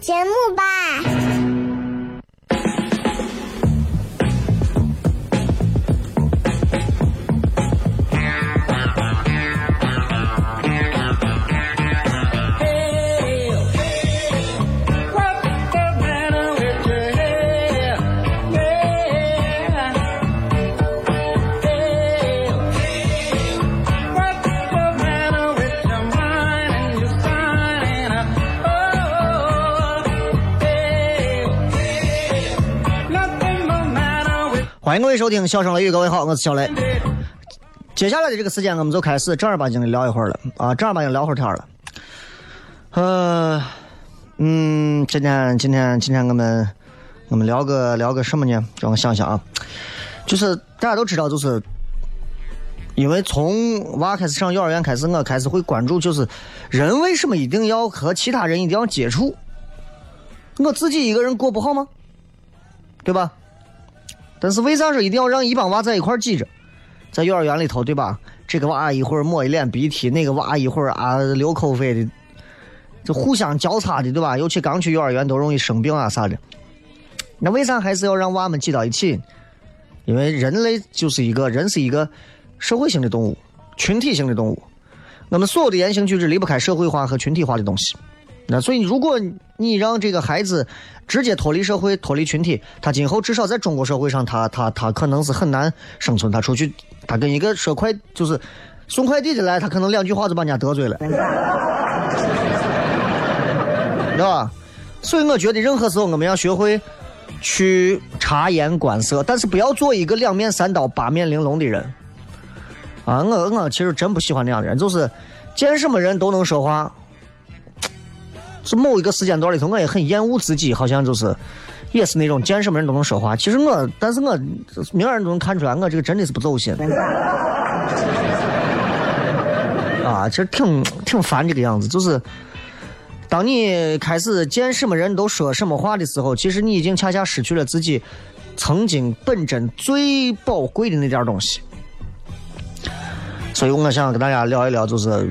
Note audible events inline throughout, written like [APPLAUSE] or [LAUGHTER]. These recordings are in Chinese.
节目吧。欢迎各位收听《笑声雷雨》，各位好，我是小雷。接下来的这个时间，我们就开始正儿八经的聊一会儿了啊，正儿八经聊会儿天了。呃，嗯，今天今天今天我们我们聊个聊个什么呢？让我想想啊，就是大家都知道，就是因为从娃开始上幼儿园开始，我开始会关注，就是人为什么一定要和其他人一定要接触？我自己一个人过不好吗？对吧？但是为啥说一定要让一帮娃在一块挤着，在幼儿园里头，对吧？这个娃一会儿抹一脸鼻涕，那个娃一会儿啊流口水的，就互相交叉的，对吧？尤其刚去幼儿园都容易生病啊啥的。那为啥还是要让娃们挤到一起？因为人类就是一个人是一个社会性的动物，群体性的动物。我们所有的言行举止离不开社会化和群体化的东西。那所以，如果你让这个孩子直接脱离社会、脱离群体，他今后至少在中国社会上，他他他可能是很难生存。他出去，他跟一个说快就是送快递的来，他可能两句话就把人家得罪了，知道吧？所以我觉得，任何时候我们要学会去察言观色，但是不要做一个两面三刀、八面玲珑的人。啊，我我其实真不喜欢那样的人，就是见什么人都能说话。是某一个时间段里头，我也很厌恶自己，好像就是，也是那种见什么人都能说话。其实我，但是我明眼人都能看出来，我这个真的是不走心。[LAUGHS] 啊，其实挺挺烦这个样子，就是当你开始见什么人都说什么话的时候，其实你已经恰恰失去了自己曾经本真最宝贵的那点东西。所以我想跟大家聊一聊，就是。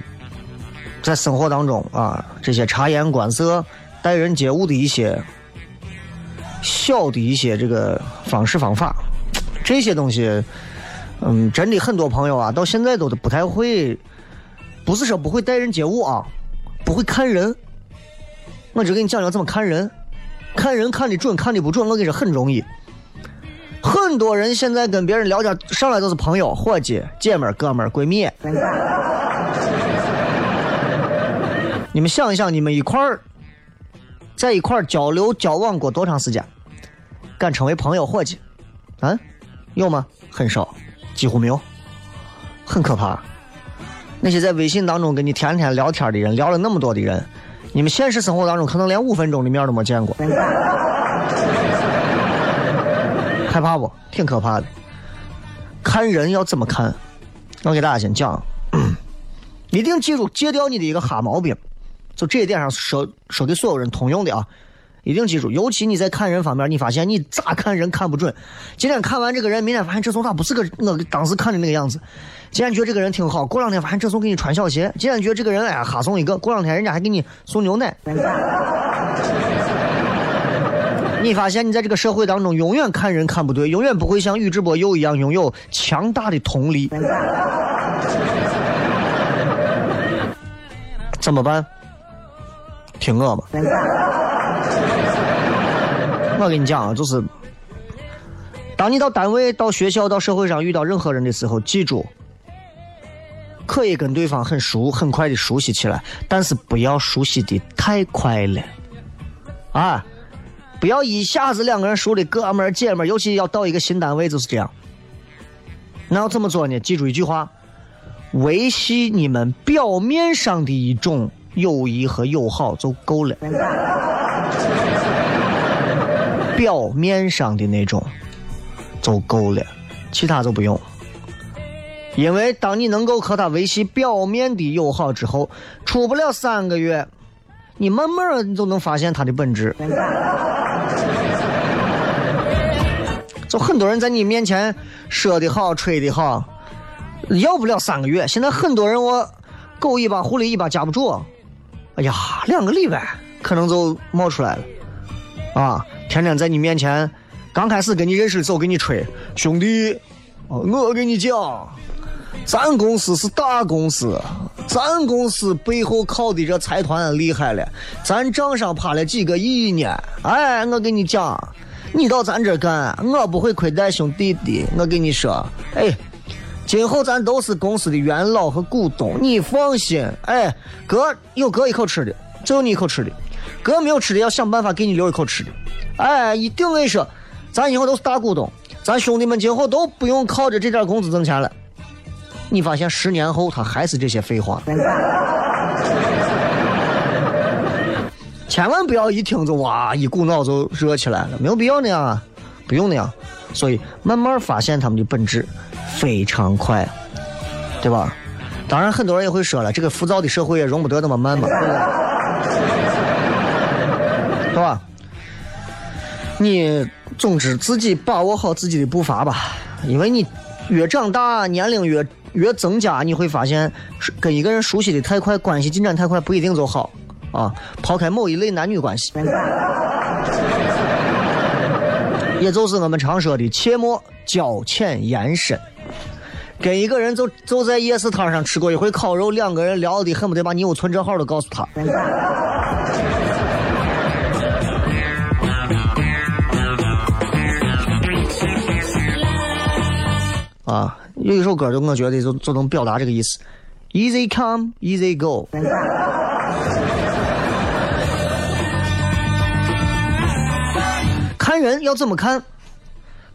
在生活当中啊，这些察言观色、待人接物的一些小的一些这个方式方法，这些东西，嗯，真的很多朋友啊，到现在都不太会，不是说不会待人接物啊，不会看人。我只给你讲讲怎么看人，看人看的准，看的不准，我跟你说很容易。很多人现在跟别人聊天，上来都是朋友、伙计、姐们、哥们、闺蜜。你们想一想，你们一块儿在一块儿交流交往过多长时间？敢成为朋友伙计？啊，有吗？很少，几乎没有，很可怕。那些在微信当中跟你天天聊天的人，聊了那么多的人，你们现实生活当中可能连五分钟的面都没见过。害怕不？挺可怕的。看人要怎么看？我给大家先讲，[COUGHS] 一定记住戒掉你的一个哈毛病。就这一点上说说给所有人通用的啊，一定记住，尤其你在看人方面，你发现你咋看人看不准。今天看完这个人，明天发现这怂咋不是个我当时看的那个样子。今天觉得这个人挺好，过两天发现这怂给你穿小鞋。今天觉得这个人哎呀哈送一个，过两天人家还给你送牛奶。你发现你在这个社会当中永远看人看不对，永远不会像宇智波鼬一样拥有强大的同理。[LAUGHS] 怎么办？听我吧。我跟你讲啊，就是当你到单位、到学校、到社会上遇到任何人的时候，记住，可以跟对方很熟、很快的熟悉起来，但是不要熟悉的太快了，啊，不要一下子两个人熟的哥们儿姐们儿，尤其要到一个新单位就是这样。那要怎么做呢？记住一句话：维系你们表面上的一种友谊和友好就够了。表面上的那种就够了，其他就不用。因为当你能够和他维系表面的友好之后，出不了三个月，你慢慢你就能发现他的本质。就很多人在你面前说的好、吹的好，要不了三个月。现在很多人我狗尾巴、狐狸尾巴夹不住，哎呀，两个礼拜可能就冒出来了，啊。天天在你面前，刚开始跟你认识的时候给你吹，兄弟，我跟你讲，咱公司是大公司，咱公司背后靠的这财团厉害了，咱账上趴了几个亿呢。哎，我跟你讲，你到咱这干，我不会亏待兄弟的。我跟你说，哎，今后咱都是公司的元老和股东，你放心。哎，哥有哥一口吃的，就有你一口吃的。哥没有吃的，要想办法给你留一口吃的。哎，一定跟你说，咱以后都是大股东，咱兄弟们今后都不用靠着这点工资挣钱了。你发现十年后他还是这些废话，[LAUGHS] 千万不要一听就哇一股脑就热起来了，没有必要那样啊，不用那样。所以慢慢发现他们的本质，非常快，对吧？当然很多人也会说了，这个浮躁的社会也容不得那么慢嘛。[LAUGHS] 是吧？你总之自己把握好自己的步伐吧，因为你越长大，年龄越越增加，你会发现跟一个人熟悉的太快，关系进展太快，不一定就好啊。抛开某一类男女关系，[LAUGHS] 也就是我们常说的切莫交浅言深。跟一个人就就在夜市摊上吃过一回烤肉，两个人聊的恨不得把你有存折号都告诉他。啊，有一首歌就我觉得就就能表达这个意思，Easy come, easy go。看人要怎么看？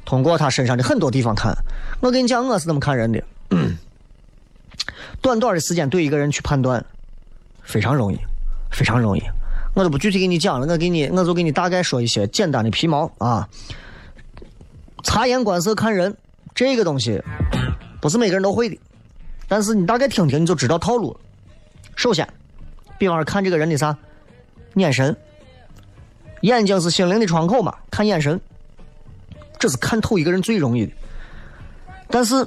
通过他身上的很多地方看。我跟你讲，我是怎么看人的。[CLEARS THROAT] 短短的时间对一个人去判断，非常容易，非常容易。我就不具体给你讲了，我给你，我就给你大概说一些简单的皮毛啊。察言观色看人。这个东西不是每个人都会的，但是你大概听听你就知道套路。首先，比方说看这个人的啥眼神，眼睛是心灵的窗口嘛，看眼神，这是看透一个人最容易的。但是，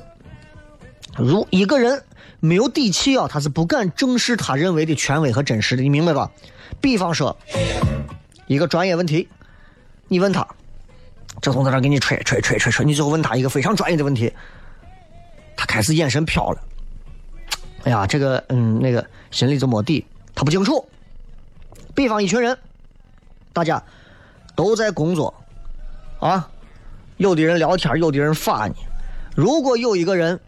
如一个人没有底气啊，他是不敢正视他认为的权威和真实的，你明白吧？比方说，一个专业问题，你问他。这从在那给你吹吹吹吹吹，你最后问他一个非常专业的问题，他开始眼神飘了。哎呀，这个嗯，那个心里就没底，他不清楚。比方一群人，大家都在工作啊，有的人聊天，有的人发呢。如果有一个人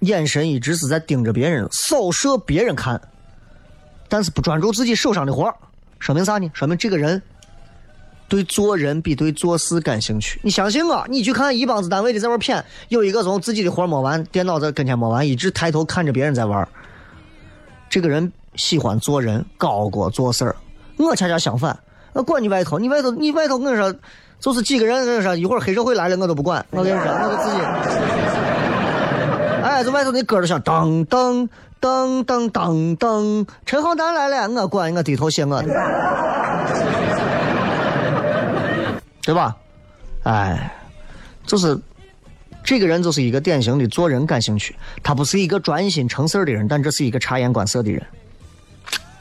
眼神一直是在盯着别人，扫射别人看，但是不专注自己手上的活说明啥呢？说明这个人。对做人比对做事感兴趣，你相信我，你去看一帮子单位的在玩谝，有一个从自己的活没完，电脑在跟前没完，一直抬头看着别人在玩。这个人喜欢做人，高过做事儿。我恰恰相反，我管你外头，你外头你外头，我说，就是几个人跟你说，一会儿黑社会来了，我都不管。我跟你说，我就自己。哎，这外头那歌都响，噔噔噔噔噔噔，陈浩南来了，我管，我低头写我的。对吧？哎，就是这个人就是一个典型的做人感兴趣，他不是一个专心成事儿的人，但这是一个察言观色的人。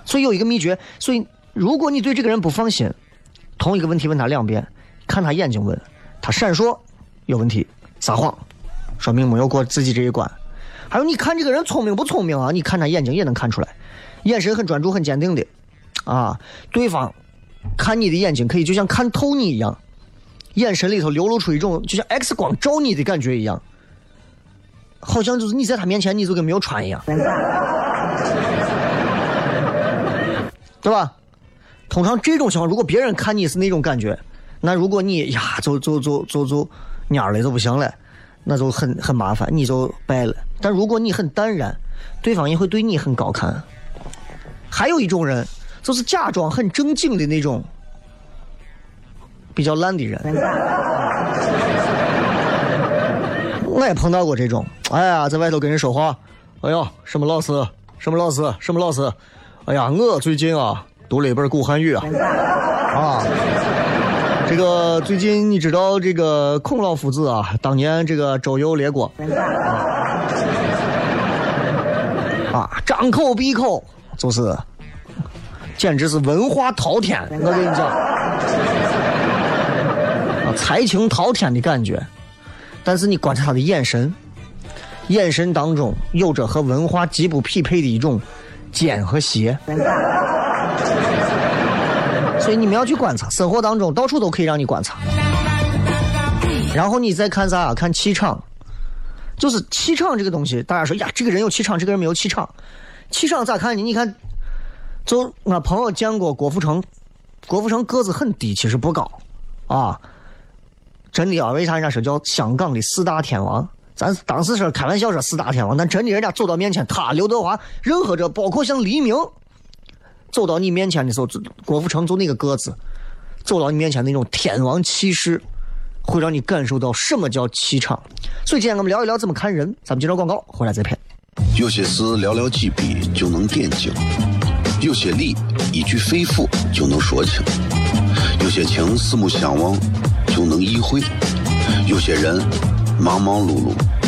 所以有一个秘诀，所以如果你对这个人不放心，同一个问题问他两遍，看他眼睛问，他闪烁有问题，撒谎说明没有过自己这一关。还有你看这个人聪明不聪明啊？你看他眼睛也能看出来，眼神很专注、很坚定的啊。对方看你的眼睛可以就像看透你一样，眼神里头流露出一种就像 X 光照你的感觉一样，好像就是你在他面前你就跟没有穿一样，[LAUGHS] 对吧？通常这种情况，如果别人看你是那种感觉，那如果你呀，就就就就就蔫了就不行了，那就很很麻烦，你就败了。但如果你很淡然，对方也会对你很高看。还有一种人，就是假装很正经的那种，比较烂的人。我也碰到过这种，哎呀，在外头跟人说话，哎呀，什么老师，什么老师，什么老师，哎呀，我最近啊。读了一本古汉语啊，啊，这个最近你知道这个孔老夫子啊，当年这个周游列国，啊，张口闭口就是，简直是文化滔天，我跟你讲，啊，才情滔天的感觉，但是你观察他的眼神，眼神当中有着和文化极不匹配的一种奸和邪。所以你们要去观察，生活当中到处都可以让你观察。然后你再看啥？看气场，就是气场这个东西。大家说呀，这个人有气场，这个人没有气场。气场咋看呢？你看，就我朋友见过郭富城，郭富城个子很低，其实不高啊。真的啊，为啥人家说叫香港的四大天王？咱当时是开玩笑说四大天王，但真的人家走到面前，他刘德华，任何这包括像黎明。走到你面前的时候，郭富城就那个个子，走到你面前那种天王气势，会让你感受到什么叫气场。所以今天我们聊一聊怎么看人。咱们接着广告，回来再片。有些事寥寥几笔就能点睛，有些理一句肺腑就能说清，有些情四目相望就能意会，有些人忙忙碌碌。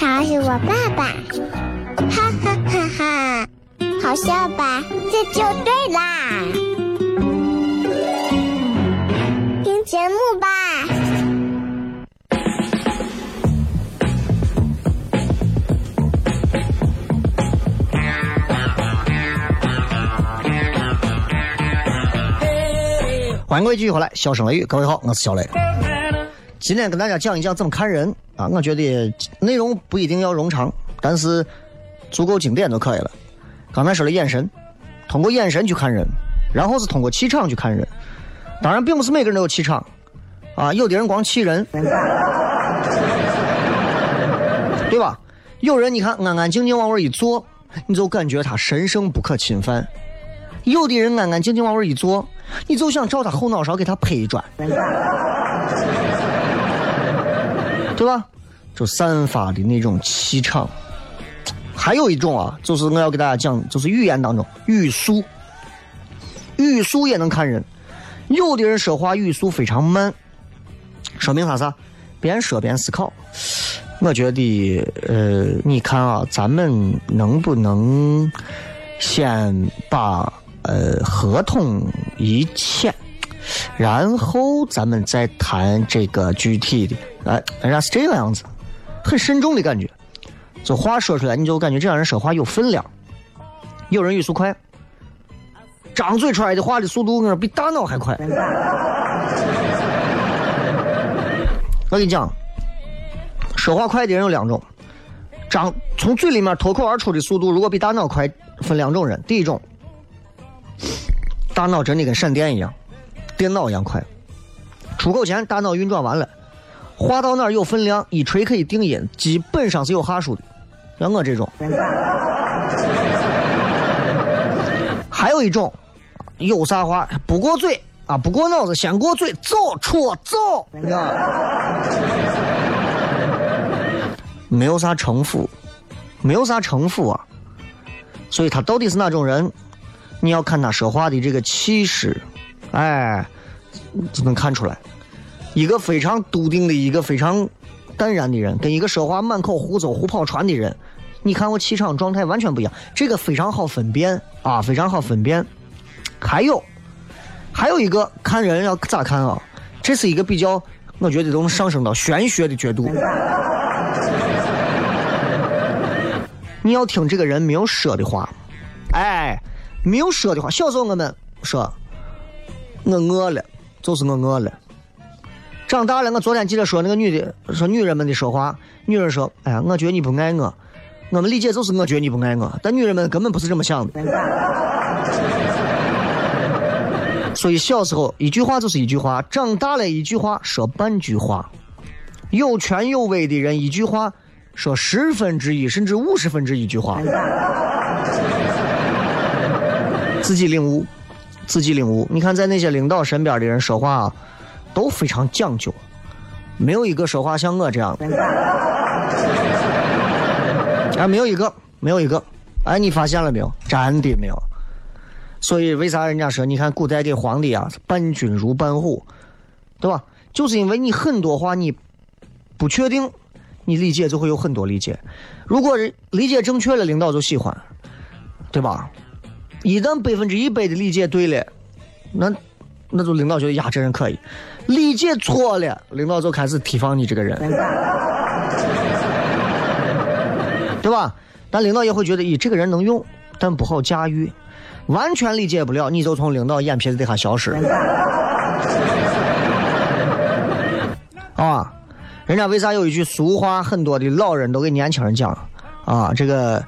他是我爸爸，哈哈哈哈。好笑吧？这就对啦，听节目吧。欢迎各位继续回来，笑声雷雨，各位好，我是小雷。今天跟大家讲一讲怎么看人啊，我觉得内容不一定要冗长，但是足够经典就可以了。刚才说了眼神，通过眼神去看人，然后是通过气场去看人。当然，并不是每个人都有气场，啊，有的人光气人，对吧？有人你看安安静静往那一坐，你就感觉他神圣不可侵犯；有的人安安静静往那一坐，你就想找他后脑勺给他拍一砖，对吧？就散发的那种气场。还有一种啊，就是我要给大家讲，就是语言当中语速，语速也能看人。有的人说话语速非常慢，说明啥啥？边说边思考。我觉得，呃，你看啊，咱们能不能先把呃合同一签？然后咱们再谈这个具体的。哎，人家是这个样子，很慎重的感觉。这话说出来，你就感觉这样人说话有分量。有人语速快，张嘴出来的话的速度，我比大脑还快。[LAUGHS] 我跟你讲，说话快的人有两种，张从嘴里面脱口而出的速度，如果比大脑快，分两种人。第一种，大脑真的跟闪电一样，电脑一样快。出口前大脑运转完了，话到哪儿有分量，一锤可以定音，基本上是有哈数的。像我这种，还有一种，有啥话不过嘴啊，不过脑子，先过嘴，走出走，没有啥城府，没有啥城府啊。所以他到底是哪种人？你要看他说话的这个气势，哎，就能看出来。一个非常笃定的，一个非常淡然的人，跟一个说话满口胡诌、胡跑船的人，你看我气场状态完全不一样。这个非常好分辨啊，非常好分辨。还有，还有一个看人要咋看啊？这是一个比较，我觉得都能上升到玄学的角度。你要听这个人没有说的话，哎，没有说的话。小时候我们说，我饿了，就是我饿了。长大了，我昨天记得说那个女的说女人们的说话，女人说，哎呀，我觉得你不爱我，我们理解就是我觉得你不爱我，但女人们根本不是这么想的。所以小时候一句话就是一句话，长大了一句话说半句话，有权有威的人一句话。说十分之一甚至五十分之一句话，自己领悟，自己领悟。你看，在那些领导身边的人说话啊，都非常讲究，没有一个说话像我这样的。啊，没有一个，没有一个。哎，你发现了没有？真的没有。所以为啥人家说，你看古代的皇帝啊，伴君如伴虎，对吧？就是因为你很多话你不确定。你理解就会有很多理解，如果理解正确了，领导就喜欢，对吧？一旦百分之一百的理解对了，那那就领导觉得呀，这人可以；理解错了，领导就开始提防你这个人，[LAUGHS] 对吧？但领导也会觉得，咦，这个人能用，但不好驾驭，完全理解不了，你就从领导眼皮子底下消失，[LAUGHS] 啊。人家为啥有一句俗话，很多的老人都给年轻人讲啊？这个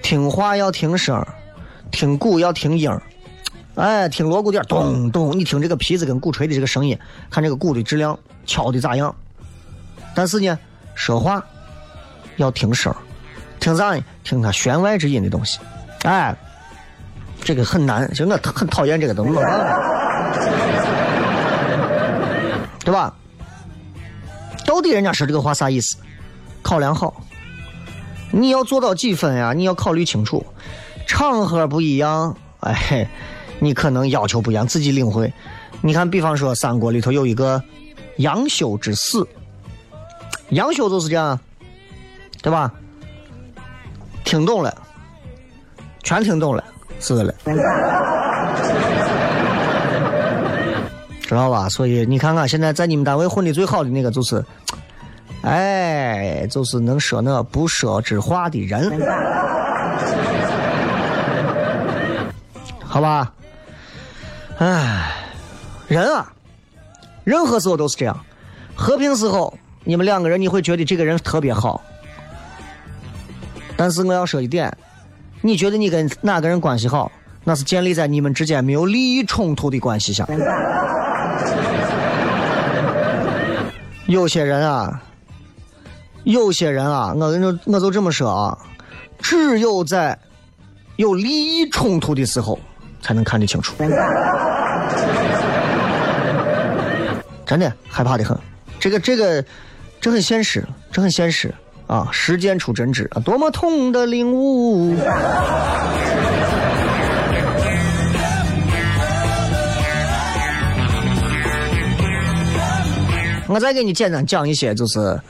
听话要听声，听鼓要听音哎，听锣鼓点咚咚，你听这个皮子跟鼓吹的这个声音，看这个鼓的质量敲的咋样？但是呢，说话要听声，听啥呢？听他弦外之音的东西。哎，这个很难，就我很讨厌这个东西，对吧？到底人家说这个话啥意思？考量好，你要做到几分呀？你要考虑清楚，场合不一样，哎，你可能要求不一样，自己领会。你看，比方说三国里头有一个杨修之死，杨修就是这样，对吧？听懂了，全听懂了，死了。[LAUGHS] 知道吧？所以你看看，现在在你们单位混的最好的那个就是，哎，就是能说那不说之话的人，[LAUGHS] 好吧？哎，人啊，任何时候都是这样。和平时候，你们两个人你会觉得这个人特别好，但是我要说一点，你觉得你跟哪个人关系好，那是建立在你们之间没有利益冲突的关系下。有些人啊，有些人啊，我跟你说，我就这么说啊，只有在有利益冲突的时候，才能看得清楚。[LAUGHS] 真的害怕的很，这个这个这很现实，这很现实啊！实践出真知啊，多么痛的领悟。我再给你简单讲一些，就是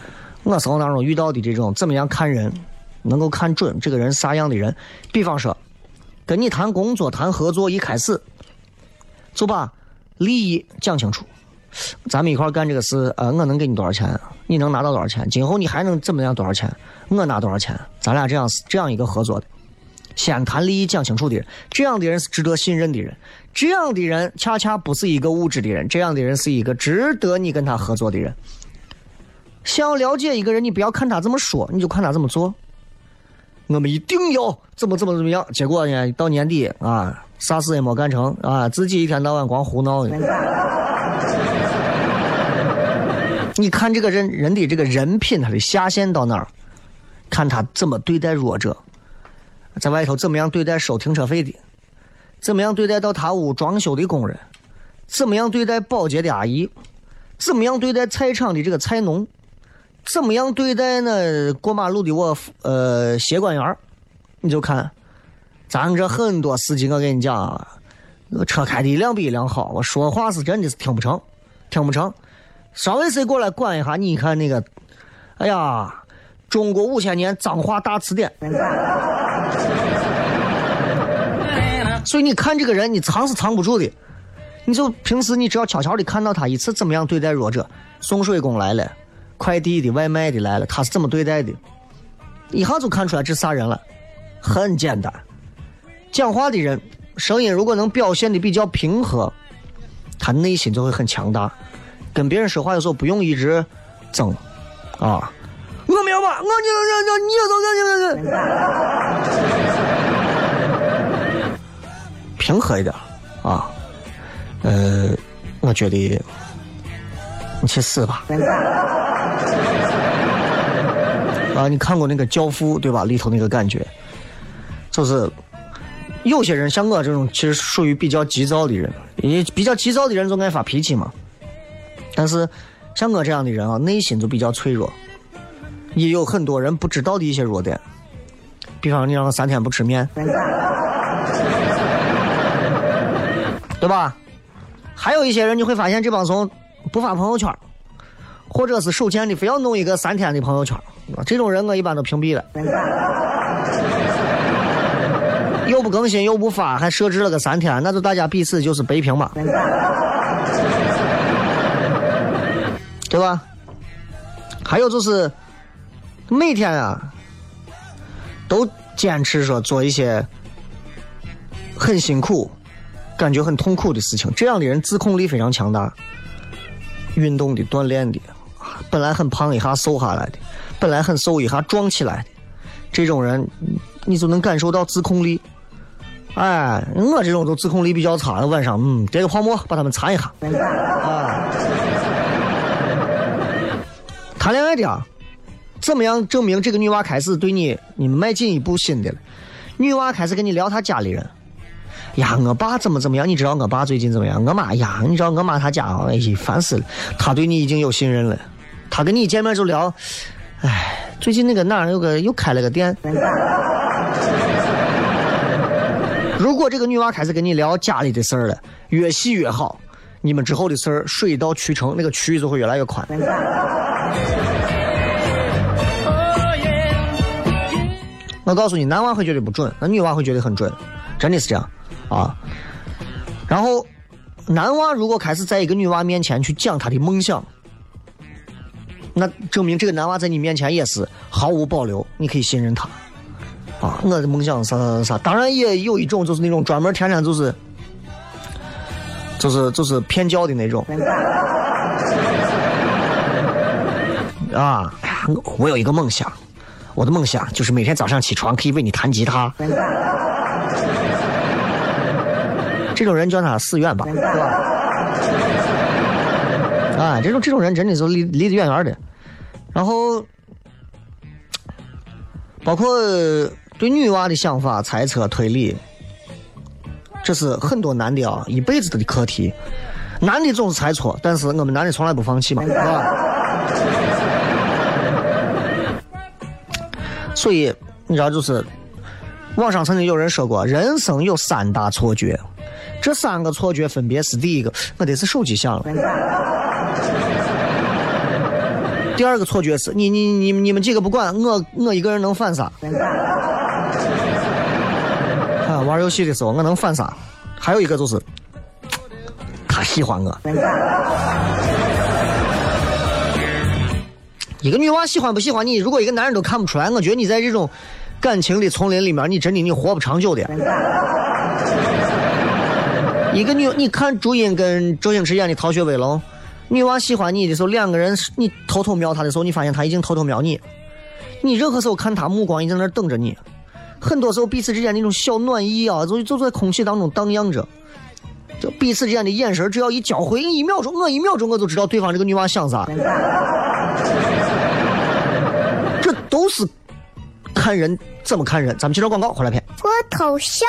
我生活当中遇到的这种怎么样看人，能够看准这个人啥样的人。比方说，跟你谈工作、谈合作，一开始就把利益讲清楚。咱们一块干这个事，呃，我能给你多少钱？你能拿到多少钱？今后你还能怎么样？多少钱？我拿多少钱？咱俩这样这样一个合作的，先谈利益讲清楚的人，这样的人是值得信任的人，这样的人恰恰不是一个物质的人，这样的人是一个值得你跟他合作的人。想要了解一个人，你不要看他怎么说，你就看他怎么做。我们一定要怎么怎么怎么样，结果呢，到年底啊，啥事也没干成啊，自己一天到晚光胡闹的。你看这个人人的这个人品，他的下限到哪儿？看他怎么对待弱者，在外头怎么样对待收停车费的，怎么样对待到他屋装修的工人，怎么样对待保洁的阿姨，怎么样对待菜场的这个菜农，怎么样对待那过马路的我呃协管员你就看，咱这很多司机，我跟你讲，车开的一辆比一辆好，我说话是真的是听不成，听不成。稍微谁过来管一下，你看那个，哎呀，中国五千年脏话大词典。所以你看这个人，你藏是藏不住的。你就平时你只要悄悄的看到他一次怎么样对待弱者，送水工来了，快递的、外卖的来了，他是怎么对待的，一下就看出来这啥人了。很简单，讲话的人声音如果能表现的比较平和，他内心就会很强大。跟别人说话的时候不用一直争啊！我没有吧？我你你你你你你 [LAUGHS] 平和一点啊！呃，我觉得你去死吧！啊，你看过那个《教父》对吧？里头那个感觉，就是有些人像我这种，其实属于比较急躁的人，也比较急躁的人总爱发脾气嘛。但是，像我这样的人啊，内心就比较脆弱，也有很多人不知道的一些弱点。比方你让我三天不吃面，对吧？还有一些人你会发现，这帮怂不发朋友圈，或者是手贱的非要弄一个三天的朋友圈，这种人我一般都屏蔽了。[LAUGHS] 又不更新又不发，还设置了个三天，那就大家彼此就是白屏嘛。对吧？还有就是，每天啊，都坚持说做一些很辛苦、感觉很痛苦的事情。这样的人自控力非常强大。运动的、锻炼的，本来很胖一下瘦下来的，本来很瘦一下壮起来的，这种人，你就能感受到自控力。哎，我这种都自控力比较差，晚上嗯，叠个泡沫把他们擦一下。啊。谈恋爱的啊，怎么样证明这个女娃开始对你你迈进一步新的了？女娃开始跟你聊她家里人，呀，我爸怎么怎么样？你知道我爸最近怎么样？我妈呀，你知道我妈她家哎呀，烦死了。她对你已经有信任了，她跟你一见面就聊，哎，最近那个哪儿有个又开了个店。[LAUGHS] 如果这个女娃开始跟你聊家里的事儿了，越细越好，你们之后的事儿水到渠成，那个渠就会越来越宽。我告诉你，男娃会觉得不准，那女娃会觉得很准，真的是这样啊。然后，男娃如果开始在一个女娃面前去讲他的梦想，那证明这个男娃在你面前也是毫无保留，你可以信任他啊。我的梦想啥啥啥，当然也有一种就是那种专门天天就是就是就是骗教的那种。啊，我有一个梦想，我的梦想就是每天早上起床可以为你弹吉他。这种人叫他死远吧，对吧？啊，这种这种人真的是离离得远远的。然后，包括对女娃的想法、猜测、推理，这是很多男的啊一辈子的课题。男的总是猜错，但是我们男的从来不放弃嘛，是吧？所以你知道，就是网上曾经有人说过，人生有三大错觉，这三个错觉分别是：第一个，我得是手机响了；第二个错觉是，你你你你们几个不管我，我一个人能反杀；啊，玩游戏的时候我能反杀；还有一个就是，他喜欢我。一个女娃喜欢不喜欢你，如果一个男人都看不出来，我觉得你在这种感情的丛林里面，你真的你活不长久的。一个女，你看朱茵跟周星驰演的《逃学威龙》，女娃喜欢你的时候，两个人你偷偷瞄她的时候，你发现她已经偷偷瞄你。你任何时候看她目光已经在那等着你。很多时候彼此之间那种小暖意啊，就就在空气当中荡漾着。就彼此之间的眼神，只要一交汇，一秒钟，我一秒钟我就知道对方这个女娃想啥。这都是看人怎么看人。咱们接着广告，回来片。我头像。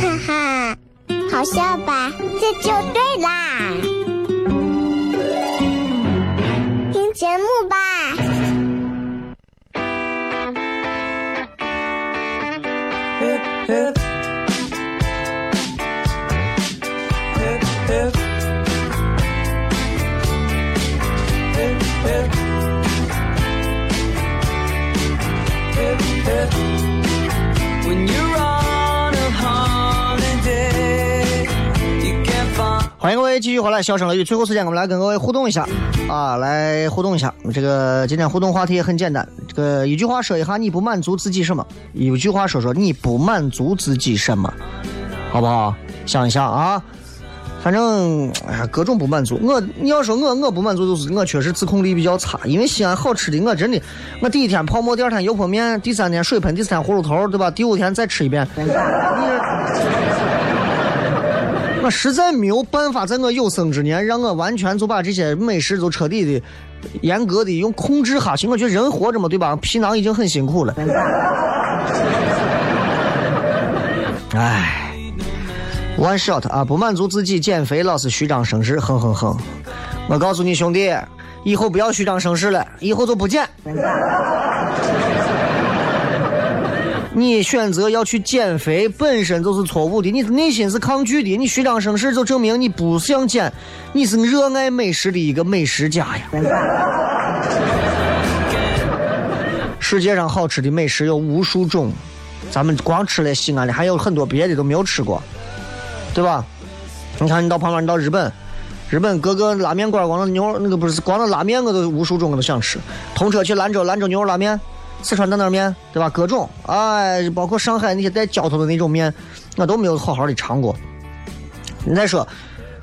哈哈！好笑吧？这就对啦。听节目吧。欢迎各位继续回来，笑声雷雨。最后时间，我们来跟各位互动一下啊，来互动一下。这个今天互动话题也很简单，这个一句话说一下，你不满足自己什么？一句话说说你不满足自己什么？好不好？想一想啊，反正哎呀，各种不满足。我你要说我我不满足，就是我确实自控力比较差。因为西安好吃的，我真的，我第一天泡馍，第二天油泼面，第三天水盆，第四天葫芦头，对吧？第五天再吃一遍。我实在没有办法，在我有生之年，让我完全就把这些美食都彻底的、严格的用控制下去。我觉得人活着嘛，对吧？皮囊已经很辛苦了。唉，one shot 啊，不满足自己减肥，老是虚张声势，哼哼哼。我告诉你兄弟，以后不要虚张声势了，以后就不减。你选择要去减肥本身就是错误的，你内心是抗拒的，你虚张声势就证明你不想减，你是热爱美食的一个美食家呀。世界上好吃的美食有无数种，咱们光吃了西安的，还有很多别的都没有吃过，对吧？你看你到旁边，你到日本，日本各个拉面馆，光那牛那个不是光那拉面，我都无数种我都想吃。通车去兰州，兰州牛肉拉面。四川担担面，对吧？各种，哎，包括上海那些带浇头的那种面，我都没有好好的尝过。你再说，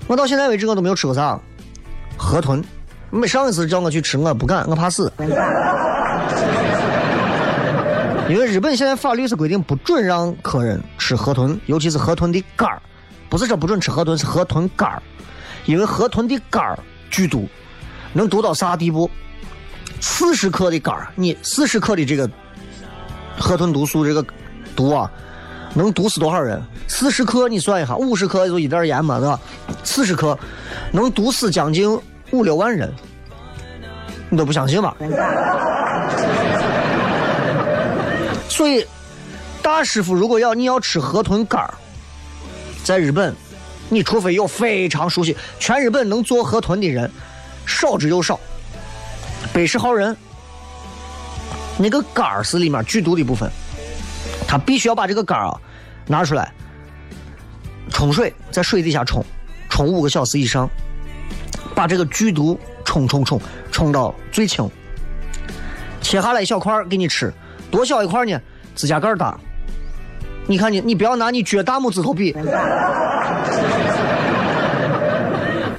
我到现在为止我都没有吃过啥河豚。没上一次叫我去吃，我不敢，我怕死。因为日本现在法律是规定不准让客人吃河豚，尤其是河豚的肝儿，不是说不准吃河豚，是河豚肝儿。因为河豚的肝儿剧毒，能毒到啥地步？四十克的肝儿，你四十克的这个河豚毒素，这个毒啊，能毒死多少人？四十克你算一下，五十克就一点盐嘛，对吧？四十克能毒死将近五六万人，你都不相信吧？[LAUGHS] 所以，大师傅如果要你要吃河豚肝儿，在日本，你除非有非常熟悉，全日本能做河豚的人少之又少。北市好人，那个肝儿是里面剧毒的部分，他必须要把这个肝儿啊拿出来，冲水，在水底下冲，冲五个小时以上，把这个剧毒冲冲冲冲到最轻，切下来一小块给你吃，多小一块呢？指甲盖大，你看你，你不要拿你撅大拇指头比，[LAUGHS]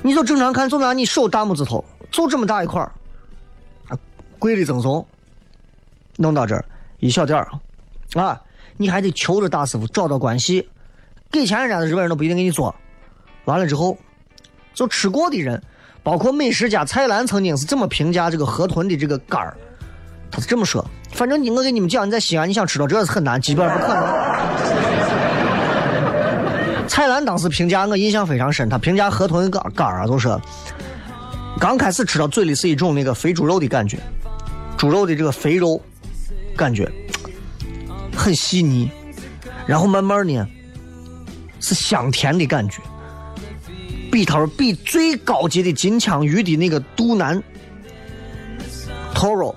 你就正常看，就拿你手大拇指头，就这么大一块。贵的赠送，弄到这儿一小点儿，啊，你还得求着大师傅找到关系，给钱人家的日本人都不一定给你做。完了之后，就吃过的人，包括美食家蔡澜曾经是这么评价这个河豚的这个肝儿，他是这么说：，反正你我给你们讲，你在西安你想吃到这是很难，基本上不可能。蔡澜当时评价我印象非常深，他评价河豚肝肝啊，就是刚开始吃到嘴里是一种那个肥猪肉的感觉，猪肉的这个肥肉感觉很细腻，然后慢慢呢是香甜的感觉，比他说比最高级的金枪鱼的那个肚腩头肉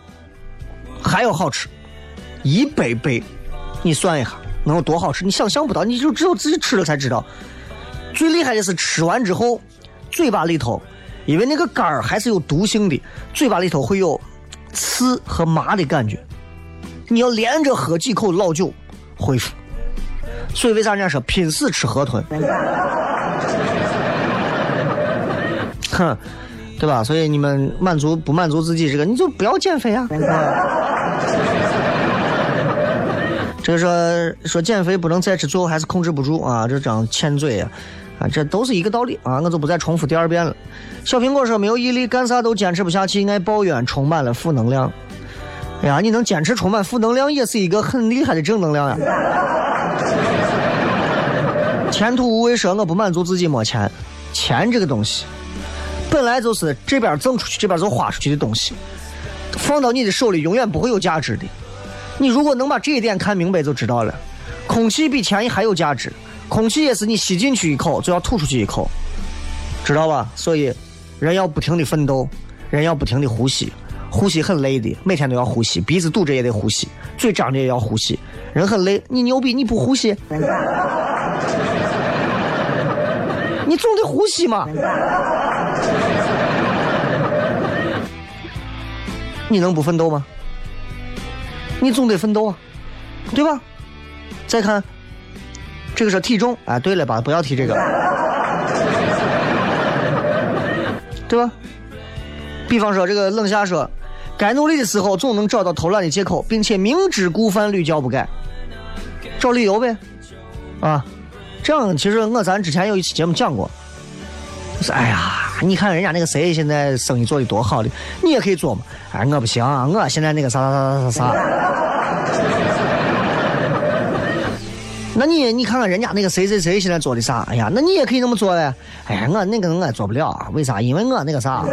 还要好吃，一倍倍，你算一下。能有多好吃？你想象不到，你就只有自己吃了才知道。最厉害的是吃完之后，嘴巴里头，因为那个肝儿还是有毒性的，嘴巴里头会有刺和麻的感觉。你要连着喝几口老酒恢复。所以为啥人家说拼死吃河豚？哼，对吧？所以你们满足不满足自己这个，你就不要减肥啊。这个说说减肥不能再吃，最后还是控制不住啊！这张欠嘴啊，啊，这都是一个道理啊！我就不再重复第二遍了。小苹果说没有毅力，干啥都坚持不下去，爱抱怨，充满了负能量。哎呀，你能坚持充满负能量，也是一个很厉害的正能量呀！前途无畏说我不满足自己没钱，钱这个东西，本来就是这边挣出去，这边就花出去的东西，放到你的手里永远不会有价值的。你如果能把这一点看明白，就知道了。空气比钱还有价值，空气也是你吸进去一口就要吐出去一口，知道吧？所以，人要不停的奋斗，人要不停的呼吸，呼吸很累的，每天都要呼吸，鼻子堵着也得呼吸，嘴张着也要呼吸，人很累。你牛逼，你不呼吸，你总得呼吸嘛。你能不奋斗吗？你总得奋斗啊，对吧？再看，这个是体重，哎，对了吧？不要提这个，对吧？比方说，这个冷夏说，该努力的时候总能找到偷懒的借口，并且明知故犯，屡教不改，找理由呗，啊，这样其实我咱之前有一期节目讲过，是哎呀，你看人家那个谁现在生意做的多好的，你也可以做嘛，哎，我不行，我现在那个啥啥啥啥啥。那你你看看人家那个谁谁谁现在做的啥？哎呀，那你也可以那么做嘞。哎呀，我那个我做不了，为啥？因为我那个啥。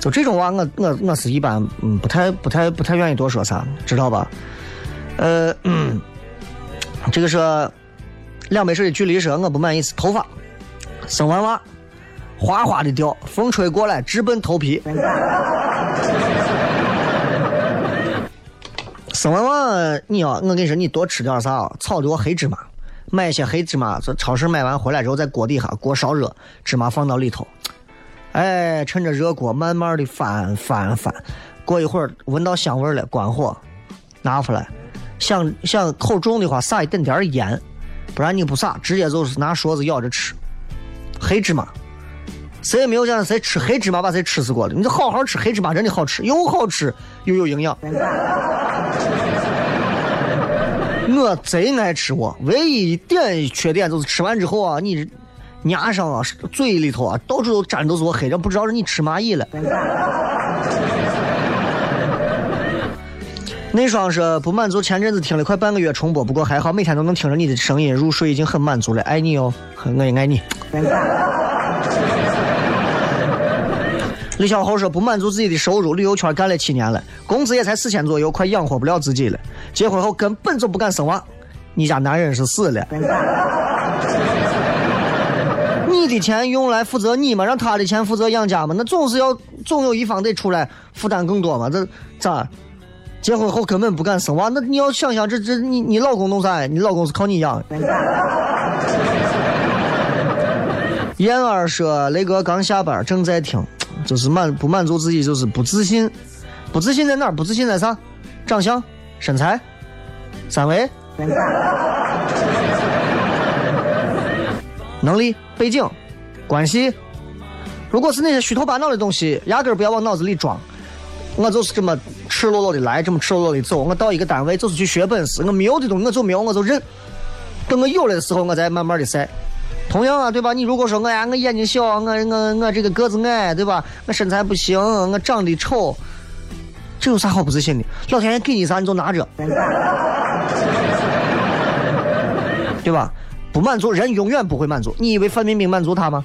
就这种话，我我我是一般嗯不太不太不太愿意多说啥，知道吧？呃，这个说两杯水的距离说我不满意是头发，生完娃哗哗的掉，风吹过来直奔头皮。生完娃，你要我跟你说，你多吃点啥？炒多黑芝麻，买一些黑芝麻，从超市买完回来之后，在锅底下锅烧热，芝麻放到里头，哎，趁着热锅慢慢的翻翻翻，过一会儿闻到香味了，关火，拿出来，想想口重的话，撒一点点盐，不然你不撒，直接就是拿勺子舀着吃，黑芝麻。谁也没有讲谁吃黑芝麻把谁吃死过的。你就好好吃黑芝麻，真的好吃，又好吃又有营养。我贼爱吃我，唯一一点缺点就是吃完之后啊，你牙上啊、嘴里头啊，到处都粘的都是我黑的，不知道是你吃蚂蚁了。那双是不满足，前阵子听了快半个月重播，不过还好，每天都能听着你的声音入睡，已经很满足了。爱你哦，我也爱你。李小猴说：“不满足自己的收入，旅游圈干了七年了，工资也才四千左右，快养活不了自己了。结婚后根本就不敢生娃。你家男人是死了？你的钱用来负责你吗？让他的钱负责养家吗？那总是要总有一方得出来负担更多嘛？这咋？结婚后根本不敢生娃，那你要想想，这这你你老公弄啥？你老公是靠你养。[LAUGHS] ”燕儿说：“雷哥刚下班，正在听。”就是满不满足自己，就是不自信，不自信在哪儿？不自信在啥？长相、身材、三围、[LAUGHS] 能力、背景、关系。如果是那些虚头巴脑的东西，压根儿不要往脑子里装。我就是这么赤裸裸的来，这么赤裸裸的走。我到一个单位就是去学本事，我没有的东西我就没有，我就认。等我有了的时候，我再慢慢的晒。同样啊，对吧？你如果说我呀，我眼睛小，我我我这个个子矮，对吧？我身材不行，我长得丑，这有啥好不自信的？老天爷给你啥你就拿着，[LAUGHS] 对吧？不满足，人永远不会满足。你以为范冰冰满足他吗？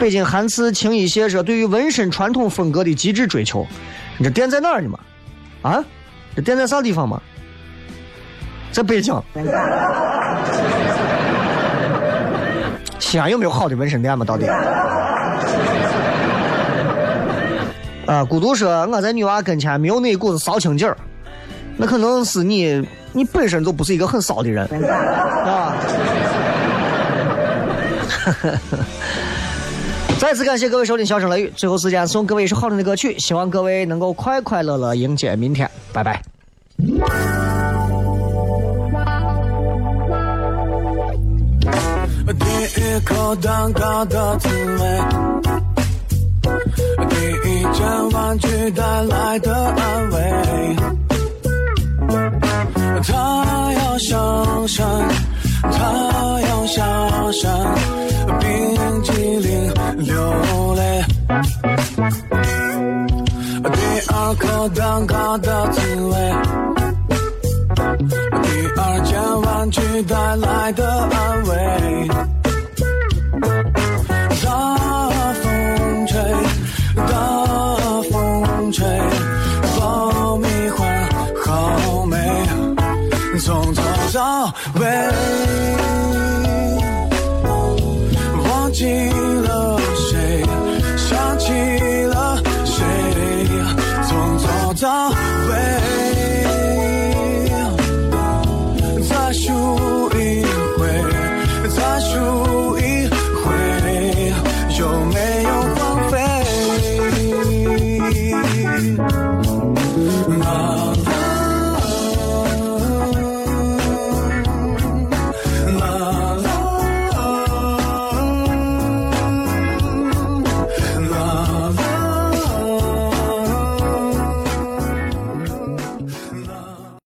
北京韩次清一些说，对于纹身传统风格的极致追求，你这店在哪儿呢嘛？啊，这店在啥地方嘛？在北京。[LAUGHS] 西安有没有好的纹身店嘛？到底？啊，孤独说我在女娃跟前没有那一股子骚情劲儿，那可能是你你本身就不是一个很骚的人，[LAUGHS] 啊。[LAUGHS] 再次感谢各位收听《笑声雷雨》，最后时间送各位一首好听的歌曲，希望各位能够快快乐乐迎接明天，拜拜。第一口蛋糕的滋味，第一件玩具带来的安慰，它要上山，它要下山，冰激凌流泪。第二口蛋糕的滋味，第二件玩具带来的